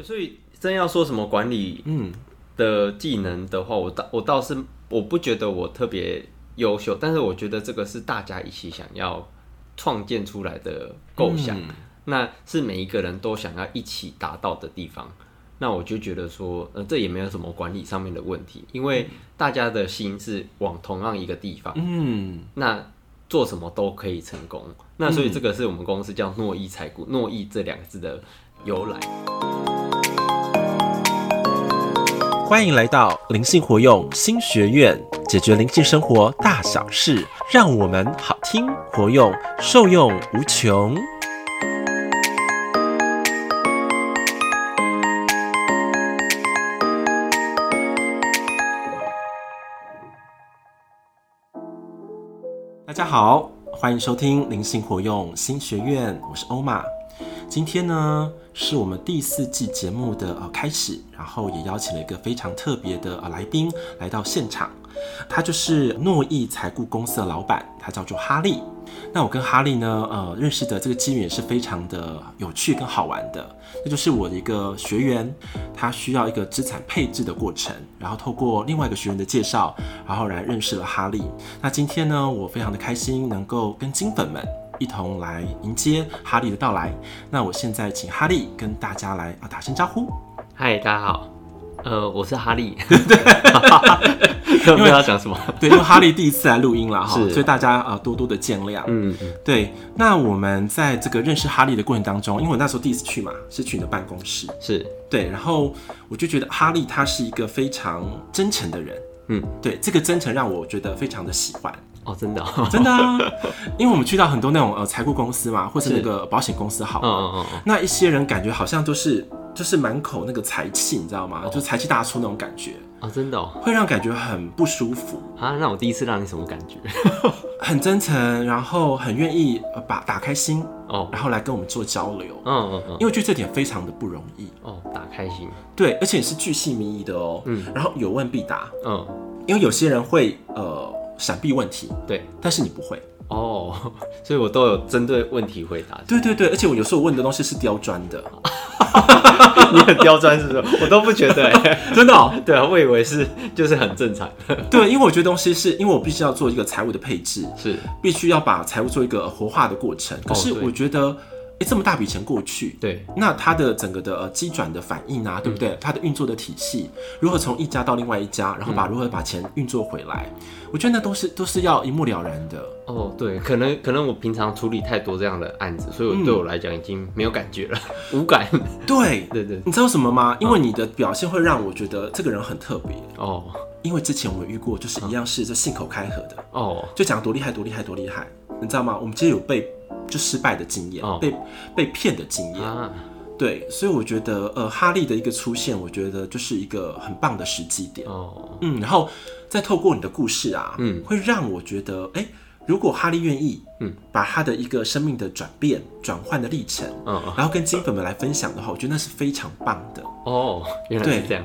对，所以真要说什么管理嗯的技能的话，我倒我倒是我不觉得我特别优秀，但是我觉得这个是大家一起想要创建出来的构想，嗯、那是每一个人都想要一起达到的地方。那我就觉得说，呃，这也没有什么管理上面的问题，因为大家的心是往同样一个地方，嗯，那做什么都可以成功。那所以这个是我们公司叫诺伊财股，诺伊这两个字的由来。欢迎来到灵性活用新学院，解决灵性生活大小事，让我们好听活用，受用无穷。大家好，欢迎收听灵性活用新学院，我是欧玛。今天呢，是我们第四季节目的呃开始，然后也邀请了一个非常特别的呃来宾来到现场，他就是诺毅财顾公司的老板，他叫做哈利。那我跟哈利呢，呃，认识的这个机缘是非常的有趣跟好玩的。那就是我的一个学员，他需要一个资产配置的过程，然后透过另外一个学员的介绍，然后来认识了哈利。那今天呢，我非常的开心能够跟金粉们一同来迎接哈利的到来。那我现在请哈利跟大家来啊打声招呼。嗨，大家好。呃，我是哈利，对，因为要讲什么？对，因为哈利第一次来录音了哈，所以大家啊多多的见谅。嗯，对。那我们在这个认识哈利的过程当中，因为我那时候第一次去嘛，是去你的办公室，是对，然后我就觉得哈利他是一个非常真诚的人，嗯，对，这个真诚让我觉得非常的喜欢。哦，真的，哦，真的啊，因为我们去到很多那种呃财务公司嘛，或是那个保险公司好，嗯嗯嗯，那一些人感觉好像都是。就是满口那个财气，你知道吗？就财气大出那种感觉啊，真的哦，会让感觉很不舒服啊。那我第一次让你什么感觉？很真诚，然后很愿意把打开心哦，然后来跟我们做交流。嗯嗯嗯，因为我觉得这点非常的不容易哦，打开心。对，而且是巨细靡遗的哦。嗯，然后有问必答。嗯，因为有些人会呃闪避问题，对，但是你不会哦，所以我都有针对问题回答。对对对，而且我有时候问的东西是刁钻的。你很刁钻是不是？我都不觉得、欸，真的、喔。对啊，我以为是就是很正常。对，因为我觉得东西是因为我必须要做一个财务的配置，是必须要把财务做一个活化的过程。可是我觉得。哎，这么大笔钱过去，对，那它的整个的呃机转的反应啊，对不对？它的运作的体系，如何从一家到另外一家，然后把如何把钱运作回来，我觉得那都是都是要一目了然的。哦，对，可能可能我平常处理太多这样的案子，所以我对我来讲已经没有感觉了，无感。对 对对，你知道什么吗？因为你的表现会让我觉得这个人很特别哦。因为之前我们遇过，就是一样是这信口开河的哦，就讲多厉害多厉害多厉害，你知道吗？我们其实有被。就失败的经验，被被骗的经验，啊、对，所以我觉得，呃，哈利的一个出现，我觉得就是一个很棒的时机点。哦，嗯，然后再透过你的故事啊，嗯，会让我觉得，哎、欸，如果哈利愿意，嗯，把他的一个生命的转变、转换的历程，嗯，然后跟金粉们来分享的话，我觉得那是非常棒的。哦，原来是这样。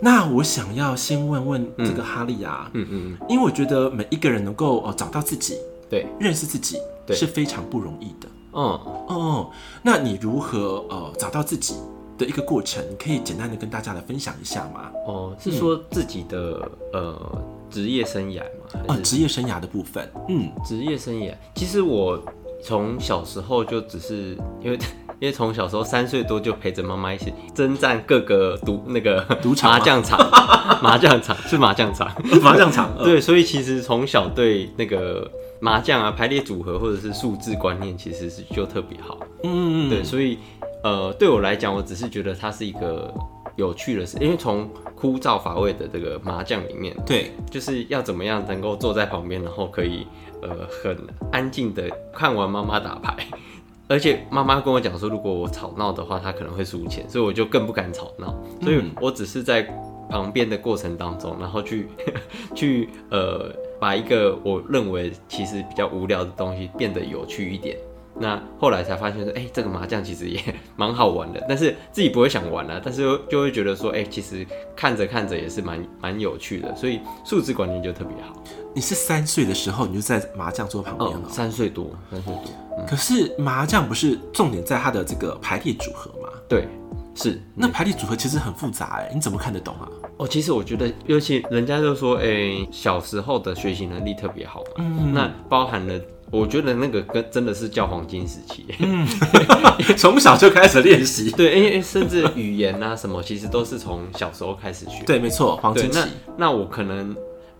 那我想要先问问这个哈利啊，嗯嗯嗯，因为我觉得每一个人能够哦找到自己，对，认识自己。对是非常不容易的。嗯哦，那你如何呃找到自己的一个过程？你可以简单的跟大家来分享一下吗？哦，是说自己的、嗯、呃职业生涯吗？啊，职业生涯的部分。嗯，职业生涯，其实我从小时候就只是因为 因为从小时候三岁多就陪着妈妈一起征战各个赌那个赌场麻将场，麻将场是麻将场，麻将场。对，所以其实从小对那个。麻将啊，排列组合或者是数字观念，其实是就特别好。嗯嗯对，所以呃，对我来讲，我只是觉得它是一个有趣的事，因为从枯燥乏味的这个麻将里面，对，就是要怎么样能够坐在旁边，然后可以呃很安静的看完妈妈打牌，而且妈妈跟我讲说，如果我吵闹的话，她可能会输钱，所以我就更不敢吵闹，所以我只是在旁边的过程当中，然后去 去呃。把一个我认为其实比较无聊的东西变得有趣一点，那后来才发现说，哎、欸，这个麻将其实也蛮好玩的，但是自己不会想玩了，但是就会觉得说，哎、欸，其实看着看着也是蛮蛮有趣的，所以数字观念就特别好。你是三岁的时候你就在麻将桌旁边了？三岁多，三岁多。嗯、可是麻将不是重点在它的这个排列组合吗？对。是，那排列组合其实很复杂哎，你怎么看得懂啊？哦，其实我觉得，尤其人家就说，哎、欸，小时候的学习能力特别好嘛，嗯，那包含了，我觉得那个跟真的是叫黄金时期，嗯，从小就开始练习，对，因为甚至语言啊什么，其实都是从小时候开始学，对，没错，黄金期。那那我可能。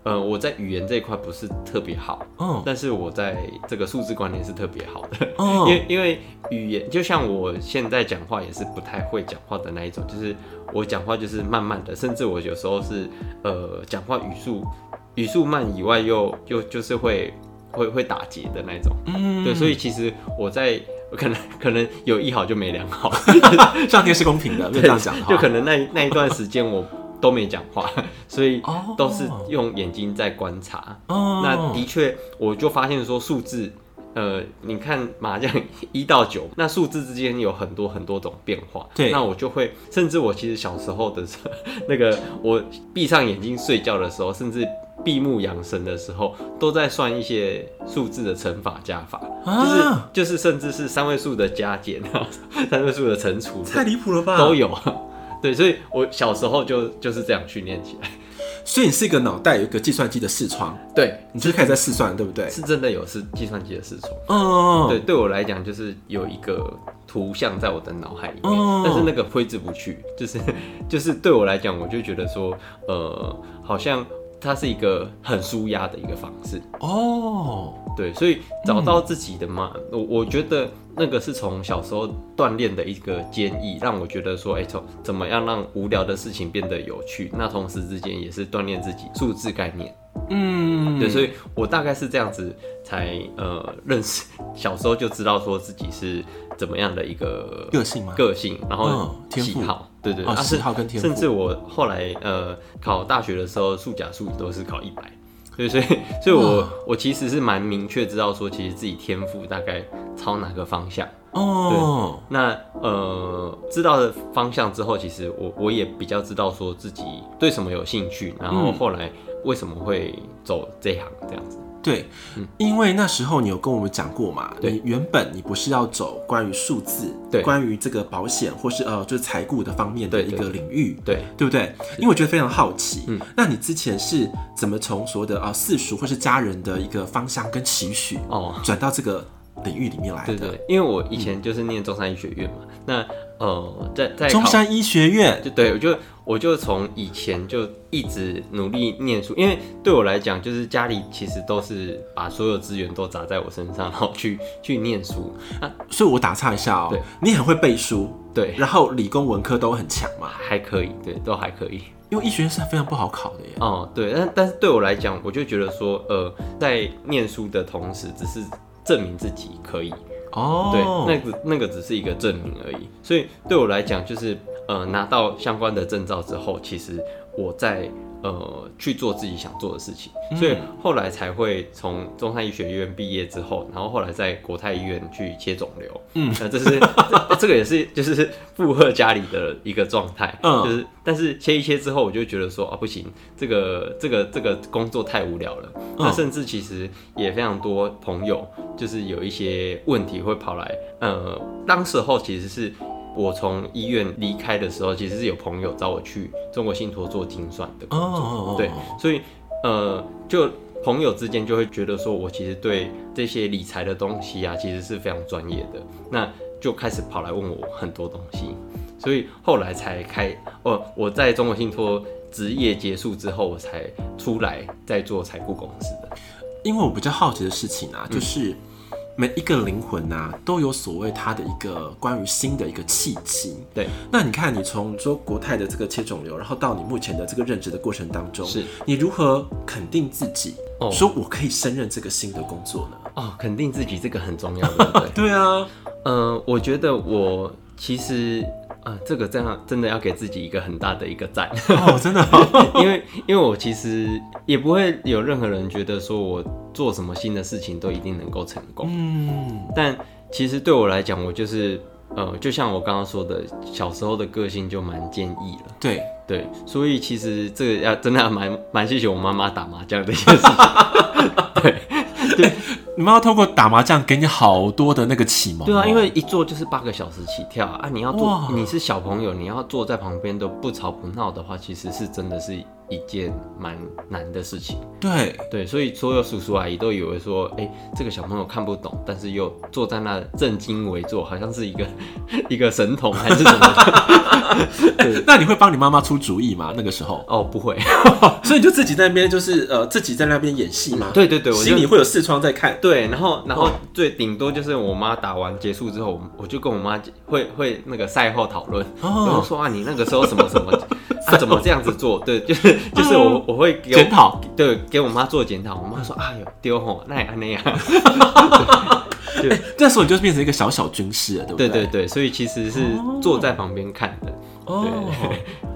呃，我在语言这一块不是特别好，嗯，但是我在这个数字观念是特别好的，嗯，因为因为语言就像我现在讲话也是不太会讲话的那一种，就是我讲话就是慢慢的，甚至我有时候是呃讲话语速语速慢以外又又就是会会会打结的那种，嗯，对，所以其实我在可能可能有一好就没两好，上天是公平的，就这样讲，就可能那那一段时间我。都没讲话，所以都是用眼睛在观察。Oh. 那的确，我就发现说数字，呃，你看麻将 一到九，那数字之间有很多很多种变化。对，那我就会，甚至我其实小时候的时候，那个我闭上眼睛睡觉的时候，甚至闭目养神的时候，都在算一些数字的乘法加法，ah. 就是就是甚至是三位数的加减，三位数的乘除，太离谱了吧？都有。对，所以我小时候就就是这样训练起来。所以你是一个脑袋有一个计算机的视窗，对，你就是开始在试算，对不对？是真的有是计算机的视窗。哦，对，对我来讲就是有一个图像在我的脑海里面，哦、但是那个挥之不去，就是 就是对我来讲，我就觉得说，呃，好像。它是一个很舒压的一个方式哦，对，所以找到自己的嘛，我、嗯、我觉得那个是从小时候锻炼的一个坚毅，让我觉得说，哎、欸，从怎么样让无聊的事情变得有趣，那同时之间也是锻炼自己数字概念。嗯，对，所以我大概是这样子才呃认识，小时候就知道说自己是怎么样的一个个性嘛？个性，然后喜好，对对，啊喜好跟天赋，甚至我后来呃考大学的时候，数甲数都是考一百，所以所以所以我我其实是蛮明确知道说，其实自己天赋大概朝哪个方向哦。对那呃知道的方向之后，其实我我也比较知道说自己对什么有兴趣，然后后来。为什么会走这行这样子？对，嗯，因为那时候你有跟我们讲过嘛，对，你原本你不是要走关于数字，对，关于这个保险或是呃就是财顾的方面的一个领域，对，对，对不对？因为我觉得非常好奇，嗯，那你之前是怎么从所谓的啊世俗或是家人的一个方向跟期许哦，转到这个领域里面来的？对对，因为我以前就是念中山医学院嘛，嗯、那。呃，在在中山医学院，就对，我就我就从以前就一直努力念书，因为对我来讲，就是家里其实都是把所有资源都砸在我身上，然后去 去念书。那所以，我打岔一下哦，对，你很会背书，对，然后理工文科都很强嘛，还可以，对，都还可以。因为医学院是非常不好考的耶。哦，对，但但是对我来讲，我就觉得说，呃，在念书的同时，只是证明自己可以。哦，对，那个那个只是一个证明而已，所以对我来讲，就是呃拿到相关的证照之后，其实我在。呃，去做自己想做的事情，所以后来才会从中山医学院毕业之后，然后后来在国泰医院去切肿瘤。嗯，那这是这，这个也是就是负荷家里的一个状态。嗯，就是但是切一切之后，我就觉得说啊，不行，这个这个这个工作太无聊了。那甚至其实也非常多朋友，就是有一些问题会跑来。呃，当时候其实是。我从医院离开的时候，其实是有朋友找我去中国信托做精算的工作，对，所以呃，就朋友之间就会觉得说，我其实对这些理财的东西啊，其实是非常专业的，那就开始跑来问我很多东西，所以后来才开，哦，我在中国信托职业结束之后，我才出来在做财务公司的。因为我比较好奇的事情啊，就是。嗯每一个灵魂呐、啊，都有所谓它的一个关于新的一个契机。对，那你看，你从说国泰的这个切肿瘤，然后到你目前的这个任职的过程当中，是你如何肯定自己，哦、说我可以胜任这个新的工作呢？哦，肯定自己这个很重要，对不对？对啊，呃，我觉得我其实。啊，这个真的真的要给自己一个很大的一个赞。哦，真的，哦，因为因为我其实也不会有任何人觉得说我做什么新的事情都一定能够成功，嗯，但其实对我来讲，我就是呃，就像我刚刚说的，小时候的个性就蛮坚毅了，对。对，所以其实这个要真的要蛮蛮谢谢我妈妈打麻将这件事情，对 对。你们要透过打麻将给你好多的那个启蒙、喔。对啊，因为一坐就是八个小时起跳啊，你要坐，你是小朋友，你要坐在旁边都不吵不闹的话，其实是真的是一件蛮难的事情。对对，所以所有叔叔阿姨都以为说，哎、欸，这个小朋友看不懂，但是又坐在那正襟危坐，好像是一个 一个神童还是什么 那你会帮你妈妈出主意吗？那个时候？哦，不会，所以你就自己在那边，就是呃，自己在那边演戏嘛。对对对，我心里会有视窗在看。对，然后然后最顶多就是我妈打完结束之后，我就跟我妈会会那个赛后讨论，然后说啊，你那个时候什么什么啊，怎么这样子做？对，就是就是我我会检讨，对，给我妈做检讨。我妈说啊，有丢吼，那也那样。对，这时候你就变成一个小小军师了，对不对？对对对，所以其实是坐在旁边看的。哦，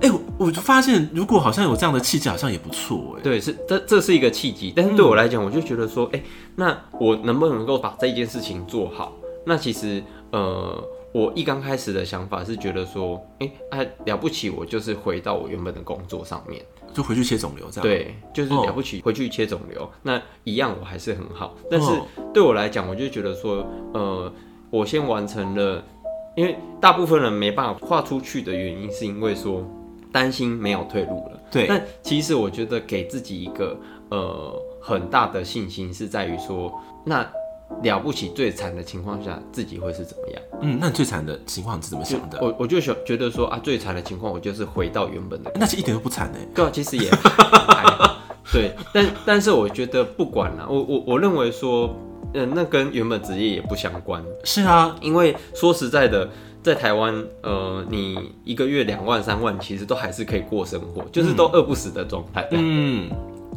哎、欸，我就发现，如果好像有这样的契机，好像也不错哎。对，是这这是一个契机，但是对我来讲，我就觉得说，哎、欸，那我能不能够把这件事情做好？那其实，呃，我一刚开始的想法是觉得说，哎、欸，啊，了不起，我就是回到我原本的工作上面，就回去切肿瘤这样。对，就是了不起，回去切肿瘤，那一样我还是很好。但是对我来讲，我就觉得说，呃，我先完成了。因为大部分人没办法跨出去的原因，是因为说担心没有退路了。对。但其实我觉得给自己一个呃很大的信心，是在于说，那了不起最惨的情况下，自己会是怎么样？嗯，那最惨的情况是怎么想的？我我就想觉得说啊，最惨的情况，我就是回到原本的。那是一点都不惨呢。对啊，其实也还好。对，但但是我觉得不管了，我我我认为说。嗯，那跟原本职业也不相关。是啊，因为说实在的，在台湾，呃，你一个月两万三万，其实都还是可以过生活，就是都饿不死的状态。嗯，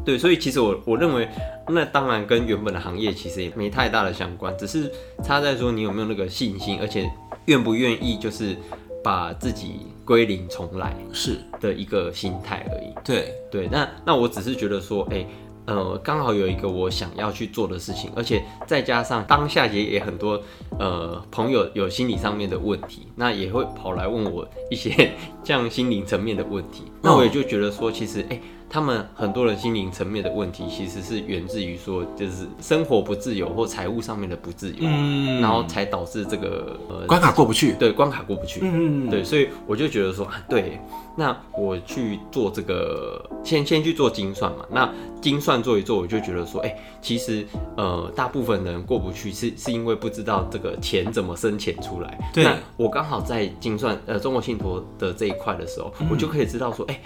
对，所以其实我我认为，那当然跟原本的行业其实也没太大的相关，只是差在说你有没有那个信心，而且愿不愿意就是把自己归零重来，是的一个心态而已。对对，那那我只是觉得说，哎、欸。呃，刚好有一个我想要去做的事情，而且再加上当下也也很多呃朋友有心理上面的问题，那也会跑来问我一些 这样心灵层面的问题，那我也就觉得说，其实哎。欸他们很多人心灵层面的问题，其实是源自于说，就是生活不自由或财务上面的不自由，嗯，然后才导致这个呃关卡过不去，对，关卡过不去，嗯，对，所以我就觉得说，对，那我去做这个，先先去做精算嘛，那精算做一做，我就觉得说，哎，其实呃，大部分人过不去是是因为不知道这个钱怎么生钱出来，对，那我刚好在精算呃中国信托的这一块的时候，我就可以知道说，哎，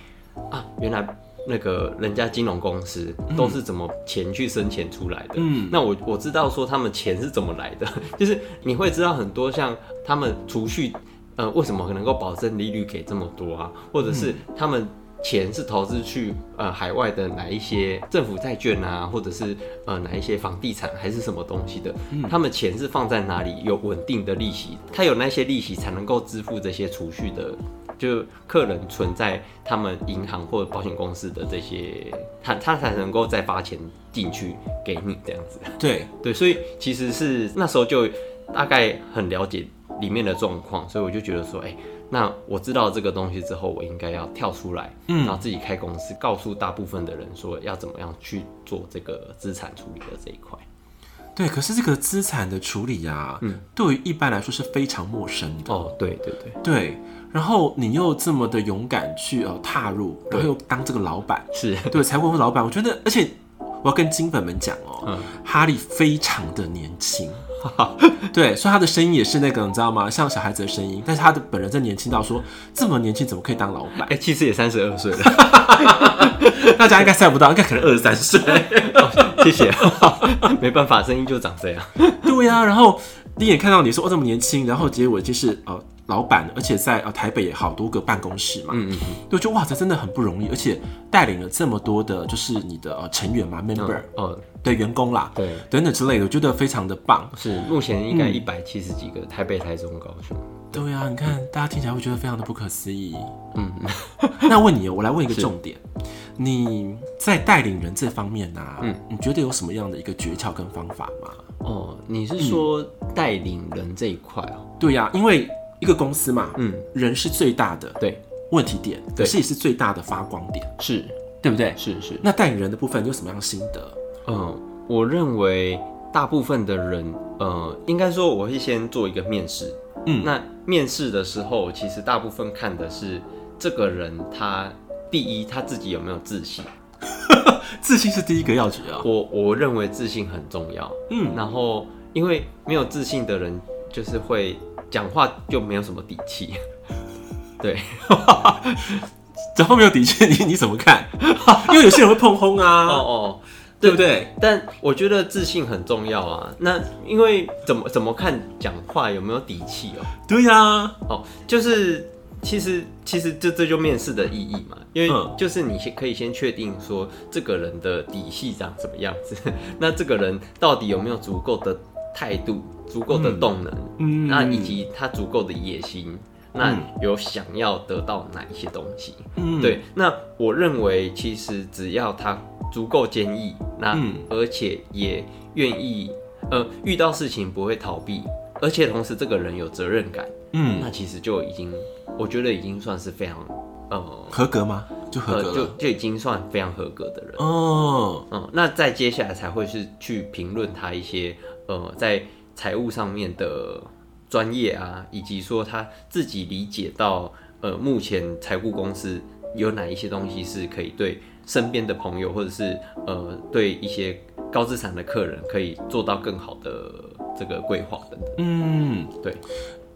啊，原来。那个人家金融公司都是怎么钱去生钱出来的？嗯，那我我知道说他们钱是怎么来的，就是你会知道很多像他们储蓄，呃，为什么能够保证利率给这么多啊？或者是他们钱是投资去呃海外的哪一些政府债券啊，或者是呃哪一些房地产还是什么东西的？他们钱是放在哪里有稳定的利息？他有那些利息才能够支付这些储蓄的。就客人存在他们银行或者保险公司的这些，他他才能够再发钱进去给你这样子。对对，所以其实是那时候就大概很了解里面的状况，所以我就觉得说，哎、欸，那我知道这个东西之后，我应该要跳出来，嗯，然后自己开公司，告诉大部分的人说要怎么样去做这个资产处理的这一块。对，可是这个资产的处理啊，嗯，对于一般来说是非常陌生的。哦，对对对对。然后你又这么的勇敢去呃踏入，然后又当这个老板，是对财务部老板。我觉得，而且我要跟金粉们讲哦，嗯、哈利非常的年轻，对，所以他的声音也是那个你知道吗？像小孩子的声音，但是他的本人真年轻到说这么年轻怎么可以当老板？哎，其实也三十二岁了，大家应该猜不到，应该可能二十三岁。谢谢，没办法，声音就长这样。对呀、啊，然后第一眼看到你说哦这么年轻，然后结果就是呃。老板，而且在呃台北也好多个办公室嘛，嗯嗯嗯，就觉得哇，这真的很不容易，而且带领了这么多的，就是你的呃成员嘛，member，呃，对员工啦，对，等等之类的，我觉得非常的棒。是，目前应该一百七十几个，台北、台中、高雄。对呀，你看大家听起来会觉得非常的不可思议。嗯嗯。那问你，我来问一个重点，你在带领人这方面啊，嗯，你觉得有什么样的一个诀窍跟方法吗？哦，你是说带领人这一块哦？对呀，因为。一个公司嘛，嗯，人是最大的对问题点，可是也是最大的发光点，是对不对？是是。那带领人的部分你有什么样的心得？嗯，我认为大部分的人，呃，应该说我会先做一个面试。嗯，那面试的时候，其实大部分看的是这个人他第一他自己有没有自信。自信是第一个要诀啊。我我认为自信很重要。嗯，然后因为没有自信的人，就是会讲话就没有什么底气。对，讲话没有底气，你你怎么看？因为有些人会碰轰啊。哦哦。对不对？但我觉得自信很重要啊。那因为怎么怎么看讲话有没有底气哦？对呀、啊，哦，就是其实其实这这就面试的意义嘛。因为就是你先可以先确定说这个人的底细长什么样子，那这个人到底有没有足够的态度、足够的动能，嗯，那以及他足够的野心，那有想要得到哪一些东西？嗯，对。那我认为其实只要他。足够坚毅，那而且也愿意，呃，遇到事情不会逃避，而且同时这个人有责任感，嗯，那其实就已经，我觉得已经算是非常，呃，合格吗？就合格、呃、就就已经算非常合格的人哦，嗯，那再接下来才会是去评论他一些，呃，在财务上面的专业啊，以及说他自己理解到，呃，目前财务公司有哪一些东西是可以对。身边的朋友，或者是呃，对一些高资产的客人，可以做到更好的这个规划等等。嗯，对。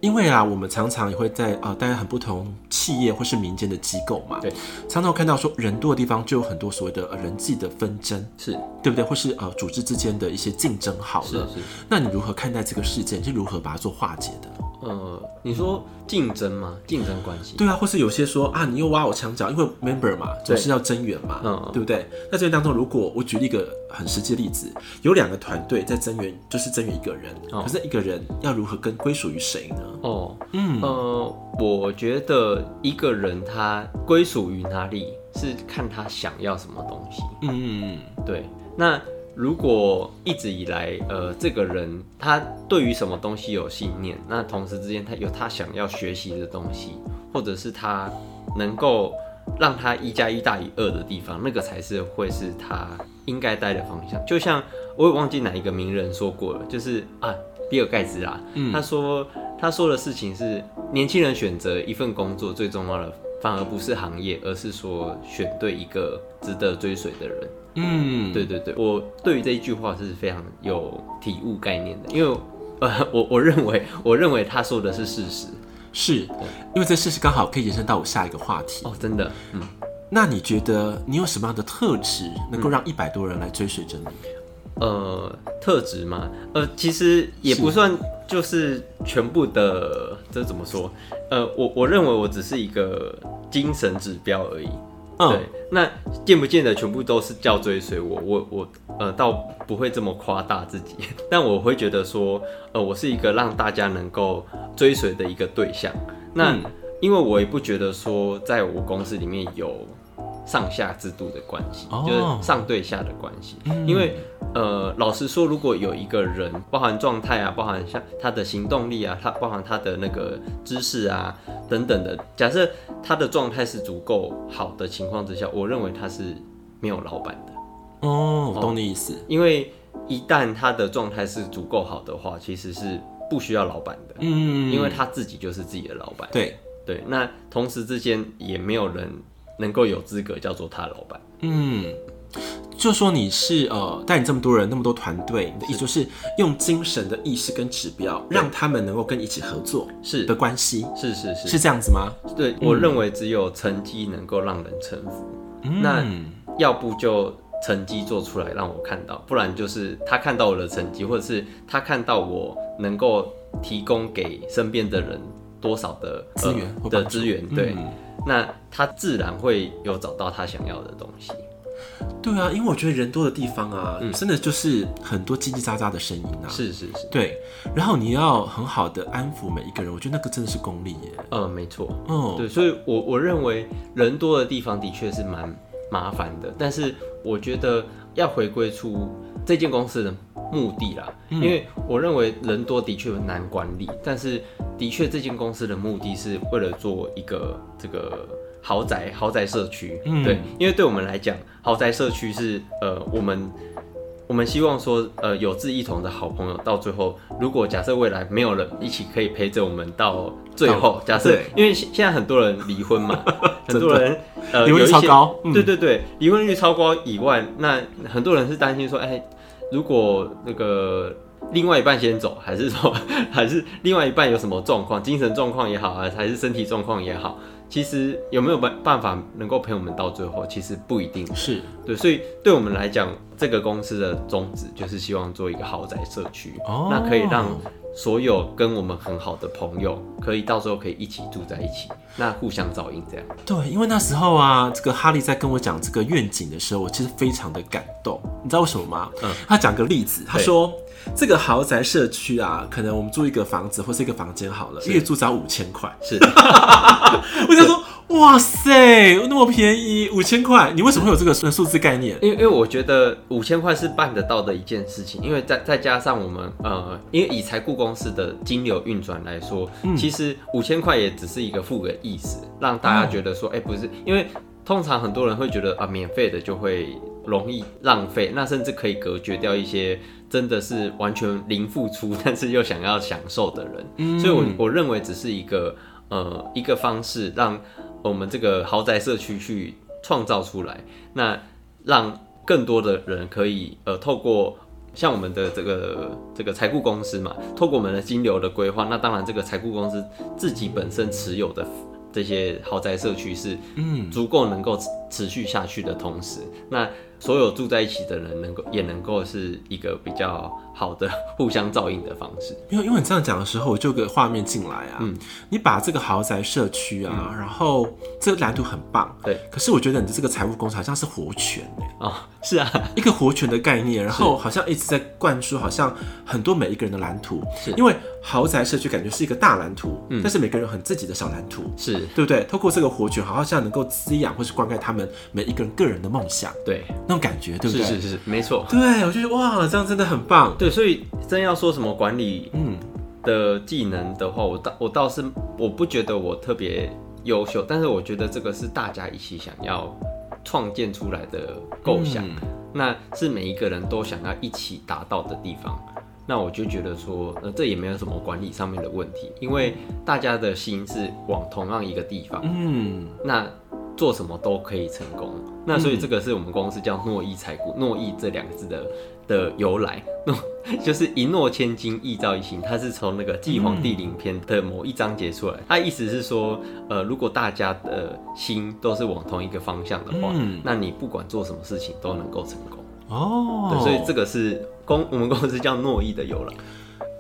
因为啊，我们常常也会在啊，大家很不同企业或是民间的机构嘛，对，常常看到说人多的地方就有很多所谓的人际的纷争，是对不对？或是呃，组织之间的一些竞争，好了，是是。那你如何看待这个事件？你是如何把它做化解的？呃，你说竞争吗？竞争关系？对啊，或是有些说啊，你又挖我墙角，因为 member 嘛，总是要增援嘛，嗯，对不对？那这当中，如果我举一个很实际的例子，有两个团队在增援，就是增援一个人，可是一个人要如何跟归属于谁呢？哦，嗯，呃，我觉得一个人他归属于哪里，是看他想要什么东西。嗯嗯嗯，对。那如果一直以来，呃，这个人他对于什么东西有信念，那同时之间他有他想要学习的东西，或者是他能够让他一加一大于二的地方，那个才是会是他应该待的方向。就像我也忘记哪一个名人说过了，就是啊。比尔盖茨啊，嗯、他说他说的事情是年轻人选择一份工作最重要的，反而不是行业，而是说选对一个值得追随的人。嗯，对对对，我对于这一句话是非常有体悟概念的，因为呃，我我认为我认为他说的是事实，是因为这事实刚好可以延伸到我下一个话题哦，真的，嗯，那你觉得你有什么样的特质能够让一百多人来追随着你？呃，特质吗？呃，其实也不算，就是全部的，这怎么说？呃，我我认为我只是一个精神指标而已。嗯、对，那见不见得全部都是叫追随我？我我呃，倒不会这么夸大自己，但我会觉得说，呃，我是一个让大家能够追随的一个对象。那、嗯、因为我也不觉得说，在我公司里面有。上下制度的关系，oh. 就是上对下的关系。嗯、因为，呃，老实说，如果有一个人，包含状态啊，包含像他的行动力啊，他包含他的那个知识啊等等的，假设他的状态是足够好的情况之下，我认为他是没有老板的。哦、oh, 嗯，懂你意思。因为一旦他的状态是足够好的话，其实是不需要老板的。嗯，因为他自己就是自己的老板。对对，那同时之间也没有人。能够有资格叫做他老板，嗯，就说你是呃带你这么多人那么多团队，你的意思就是用精神的意识跟指标，让他们能够跟你一起合作是。的关系，是是是。是这样子吗？对，我认为只有成绩能够让人臣服，嗯、那要不就成绩做出来让我看到，不然就是他看到我的成绩，或者是他看到我能够提供给身边的人多少的资源、呃、的资源，对。嗯那他自然会有找到他想要的东西。对啊，因为我觉得人多的地方啊，嗯、真的就是很多叽叽喳喳的声音啊。是是是，对。然后你要很好的安抚每一个人，我觉得那个真的是功力耶。嗯，没错。嗯，对。所以我我认为人多的地方的确是蛮麻烦的，但是我觉得要回归出这间公司的目的啦，嗯、因为我认为人多的确难管理，但是的确这间公司的目的是为了做一个这个豪宅豪宅社区，嗯、对，因为对我们来讲，豪宅社区是呃我们。我们希望说，呃，有志一同的好朋友，到最后，如果假设未来没有人一起可以陪着我们到最后，假设，因为现在很多人离婚嘛，很多人呃离婚率超高，对对对，离婚率超高以外，那很多人是担心说，哎，如果那个另外一半先走，还是说，还是另外一半有什么状况，精神状况也好啊，还是身体状况也好。其实有没有办办法能够陪我们到最后？其实不一定是对，所以对我们来讲，这个公司的宗旨就是希望做一个豪宅社区，哦，那可以让所有跟我们很好的朋友，可以到时候可以一起住在一起，那互相照应这样。对，因为那时候啊，这个哈利在跟我讲这个愿景的时候，我其实非常的感动。你知道为什么吗？嗯，他讲个例子，他说。这个豪宅社区啊，可能我们租一个房子或是一个房间好了，月租只要五千块。是，我想说，哇塞，那么便宜，五千块，你为什么会有这个数字概念？因为因为我觉得五千块是办得到的一件事情，因为再再加上我们呃，因为以财顾公司的金流运转来说，嗯、其实五千块也只是一个付个意思，让大家觉得说，哎、哦欸，不是，因为通常很多人会觉得啊，免费的就会容易浪费，那甚至可以隔绝掉一些。真的是完全零付出，但是又想要享受的人，嗯、所以我我认为只是一个呃一个方式，让我们这个豪宅社区去创造出来，那让更多的人可以呃透过像我们的这个这个财顾公司嘛，透过我们的金流的规划，那当然这个财顾公司自己本身持有的这些豪宅社区是嗯足够能够持续下去的同时，那。所有住在一起的人，能够也能够是一个比较好的 互相照应的方式。因为因为你这样讲的时候，我就有个画面进来啊。嗯，你把这个豪宅社区啊，嗯、然后这个蓝图很棒，对。可是我觉得你的这个财务公司好像是活泉啊、哦，是啊，一个活泉的概念，然后好像一直在灌输，好像很多每一个人的蓝图。是，因为豪宅社区感觉是一个大蓝图，嗯，但是每个人很自己的小蓝图，是对不对？透过这个活泉，好像能够滋养或是灌溉他们每一个人个人的梦想，对。那种感觉，对不对？是是是，没错。对，我就觉得哇，这样真的很棒。对，所以真要说什么管理嗯的技能的话，我倒我倒是我不觉得我特别优秀，但是我觉得这个是大家一起想要创建出来的构想，嗯，那是每一个人都想要一起达到的地方。那我就觉得说，呃，这也没有什么管理上面的问题，因为大家的心是往同样一个地方。嗯，那。做什么都可以成功，那所以这个是我们公司叫诺意财股，诺意这两个字的的由来，诺 就是一诺千金，一兆一心，它是从那个《祭皇帝陵篇》的某一章节出来，它意思是说，呃，如果大家的心都是往同一个方向的话，嗯，那你不管做什么事情都能够成功哦。对，所以这个是公我们公司叫诺意的由来。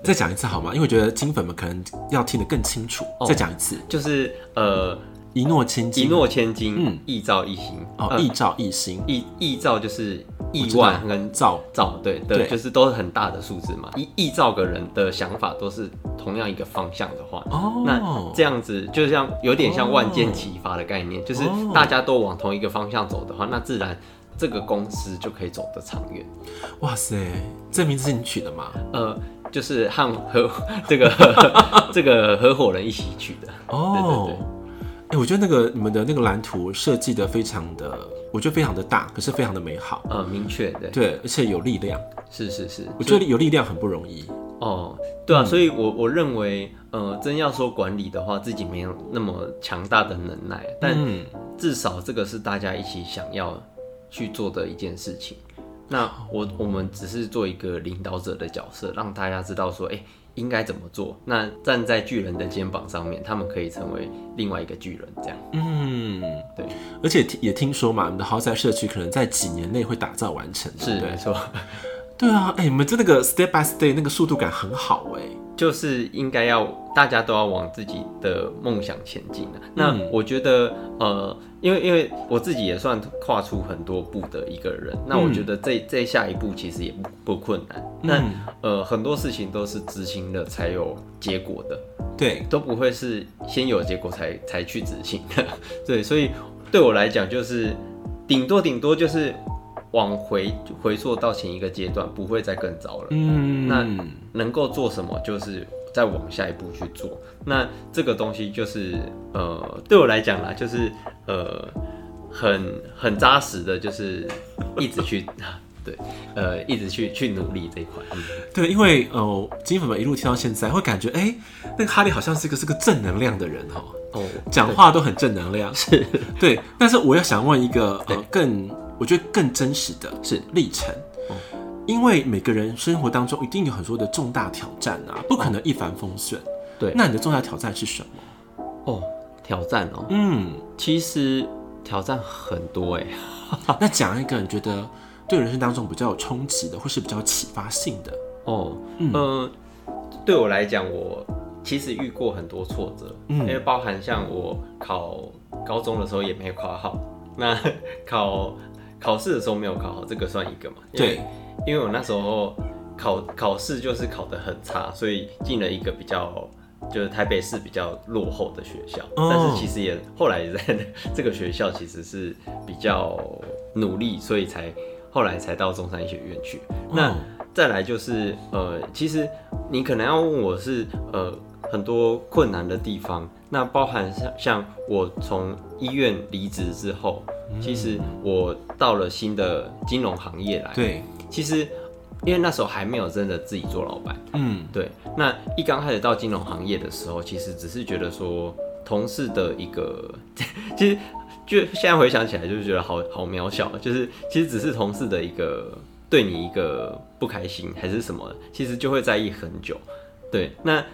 再讲一次好吗？因为我觉得金粉们可能要听得更清楚。哦，再讲一次，就是呃。一诺千金，一诺千金，嗯，亿兆一星，哦，亿兆一心，亿亿兆就是亿万跟兆兆，对对，就是都是很大的数字嘛。一亿兆个人的想法都是同样一个方向的话，哦，那这样子就像有点像万箭齐发的概念，就是大家都往同一个方向走的话，那自然这个公司就可以走得长远。哇塞，这名字是你取的吗？呃，就是和合这个 这个合伙人一起取的。哦，对对对。哎、欸，我觉得那个你们的那个蓝图设计的非常的，我觉得非常的大，可是非常的美好，呃，明确的，对，而且有力量，是是是，我觉得有力量很不容易。哦，对啊，嗯、所以我我认为，呃，真要说管理的话，自己没有那么强大的能耐，但至少这个是大家一起想要去做的一件事情。那我我们只是做一个领导者的角色，让大家知道说，哎、欸。应该怎么做？那站在巨人的肩膀上面，他们可以成为另外一个巨人，这样。嗯，对。而且也听说嘛，你的豪宅社区可能在几年内会打造完成。是，没错。对啊，哎、欸，你们这那个 step by step 那个速度感很好哎。就是应该要大家都要往自己的梦想前进的。那我觉得，呃，因为因为我自己也算跨出很多步的一个人，那我觉得这这下一步其实也不不困难。那呃，很多事情都是执行了才有结果的，对，都不会是先有结果才才去执行的。对，所以对我来讲，就是顶多顶多就是。往回回溯到前一个阶段，不会再更糟了。嗯，那能够做什么，就是再往下一步去做。那这个东西就是呃，对我来讲啦，就是呃，很很扎实的，就是一直去 对，呃，一直去去努力这一块。嗯，对，因为呃，金粉们一路听到现在，会感觉哎、欸，那个哈利好像是个是个正能量的人哦，哦，讲话都很正能量，是对。但是我要想问一个呃更，我觉得更真实的是历程。因为每个人生活当中一定有很多的重大挑战啊，不可能一帆风顺。对，那你的重大挑战是什么？哦，挑战哦，嗯，其实挑战很多哎。那讲一个你觉得对人生当中比较有冲击的，或是比较启发性的？哦，嗯、呃，对我来讲，我其实遇过很多挫折，嗯，因为包含像我考高中的时候也没考好，那 考考试的时候没有考好，这个算一个嘛？对。因为我那时候考考试就是考得很差，所以进了一个比较就是台北市比较落后的学校。Oh. 但是其实也后来也在这个学校其实是比较努力，所以才后来才到中山医学院去。Oh. 那再来就是呃，其实你可能要问我是呃很多困难的地方，那包含像像我从医院离职之后，其实我到了新的金融行业来。对。其实，因为那时候还没有真的自己做老板，嗯，对。那一刚开始到金融行业的时候，其实只是觉得说同事的一个，其实就现在回想起来，就是觉得好好渺小，就是其实只是同事的一个对你一个不开心还是什么，其实就会在意很久。对。那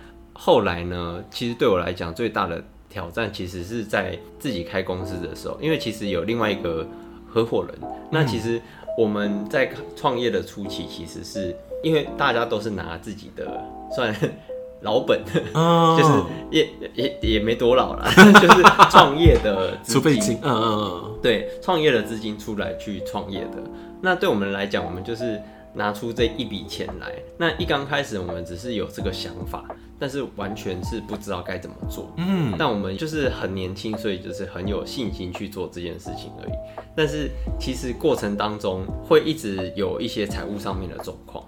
后来呢，其实对我来讲最大的挑战，其实是在自己开公司的时候，因为其实有另外一个合伙人，那其实。我们在创业的初期，其实是因为大家都是拿自己的算老本，oh. 就是也也也没多老了，就是创业的储备金，嗯嗯嗯，对，创业的资金出来去创业的。那对我们来讲，我们就是拿出这一笔钱来。那一刚开始，我们只是有这个想法。但是完全是不知道该怎么做，嗯，但我们就是很年轻，所以就是很有信心去做这件事情而已。但是其实过程当中会一直有一些财务上面的状况，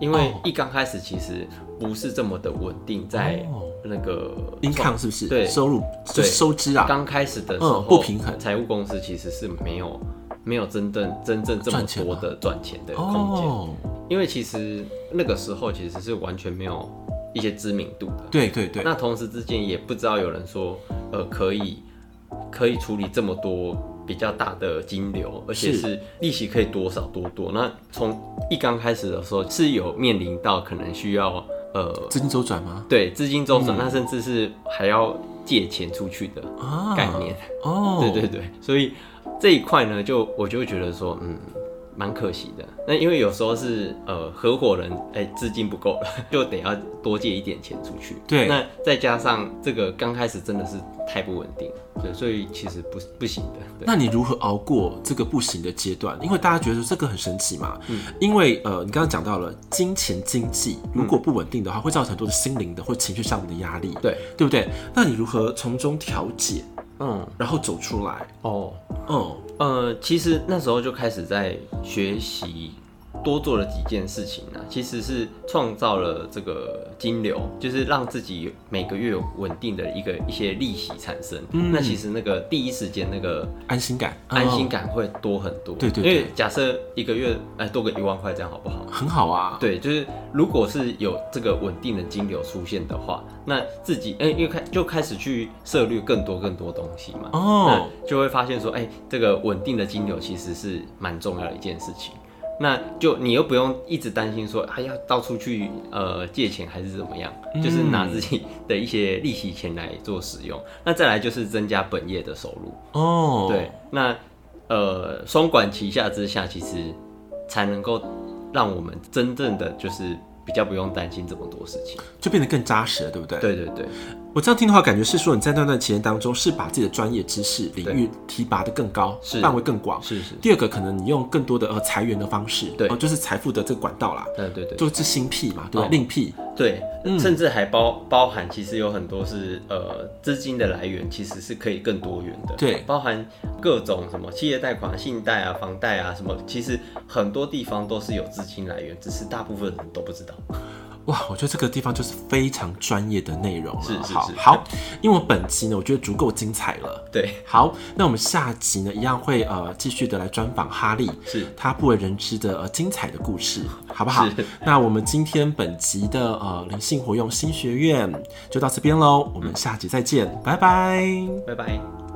因为一刚开始其实不是这么的稳定，在那个 income 是不是？对，收入对收支啊，刚开始的时候、嗯、不平衡，财务公司其实是没有没有真正真正这么多的赚钱的空间，哦、因为其实那个时候其实是完全没有。一些知名度的，对对对。那同时之间也不知道有人说，呃，可以可以处理这么多比较大的金流，而且是利息可以多少多多。那从一刚开始的时候是有面临到可能需要呃资金周转吗？对，资金周转，嗯、那甚至是还要借钱出去的概念。哦，对对对，所以这一块呢，就我就会觉得说，嗯。蛮可惜的，那因为有时候是呃合伙人哎资金不够了，就得要多借一点钱出去。对，那再加上这个刚开始真的是太不稳定，对，所以其实不不行的。那你如何熬过这个不行的阶段？因为大家觉得这个很神奇嘛，嗯，因为呃你刚刚讲到了金钱经济如果不稳定的话，会造成很多的心灵的或情绪上面的压力，对，对不对？那你如何从中调节？嗯，然后走出来。哦，嗯，呃，其实那时候就开始在学习。多做了几件事情啊，其实是创造了这个金流，就是让自己每个月有稳定的一个一些利息产生。嗯，那其实那个第一时间那个安心感，安心感会多很多。对对，因为假设一个月哎多个一万块，这样好不好？很好啊。对，就是如果是有这个稳定的金流出现的话，那自己哎，因为开就开始去涉虑更多更多东西嘛。哦，就会发现说，哎，这个稳定的金流其实是蛮重要的一件事情。那就你又不用一直担心说还要到处去呃借钱还是怎么样，嗯、就是拿自己的一些利息钱来做使用。那再来就是增加本业的收入哦。对，那呃双管齐下之下，其实才能够让我们真正的就是比较不用担心这么多事情，就变得更扎实了，对不对？对对对。我这样听的话，感觉是说你在那段期间当中，是把自己的专业知识领域提拔的更高，是范围更广。是是。第二个，可能你用更多的呃财源的方式，对，就是财富的这个管道啦。对对对。就是新辟嘛，对，另辟。对，甚至还包包含，其实有很多是呃资金的来源，其实是可以更多元的。对，包含各种什么企业贷款、信贷啊、房贷啊什么，其实很多地方都是有资金来源，只是大部分人都不知道。哇，我觉得这个地方就是非常专业的内容了。是是是，好，好，因为我本期呢，我觉得足够精彩了。对，好，那我们下集呢，一样会呃继续的来专访哈利，是他不为人知的呃精彩的故事，好不好？是 那我们今天本集的呃灵性活用新学院就到这边喽，我们下集再见，拜拜，拜拜。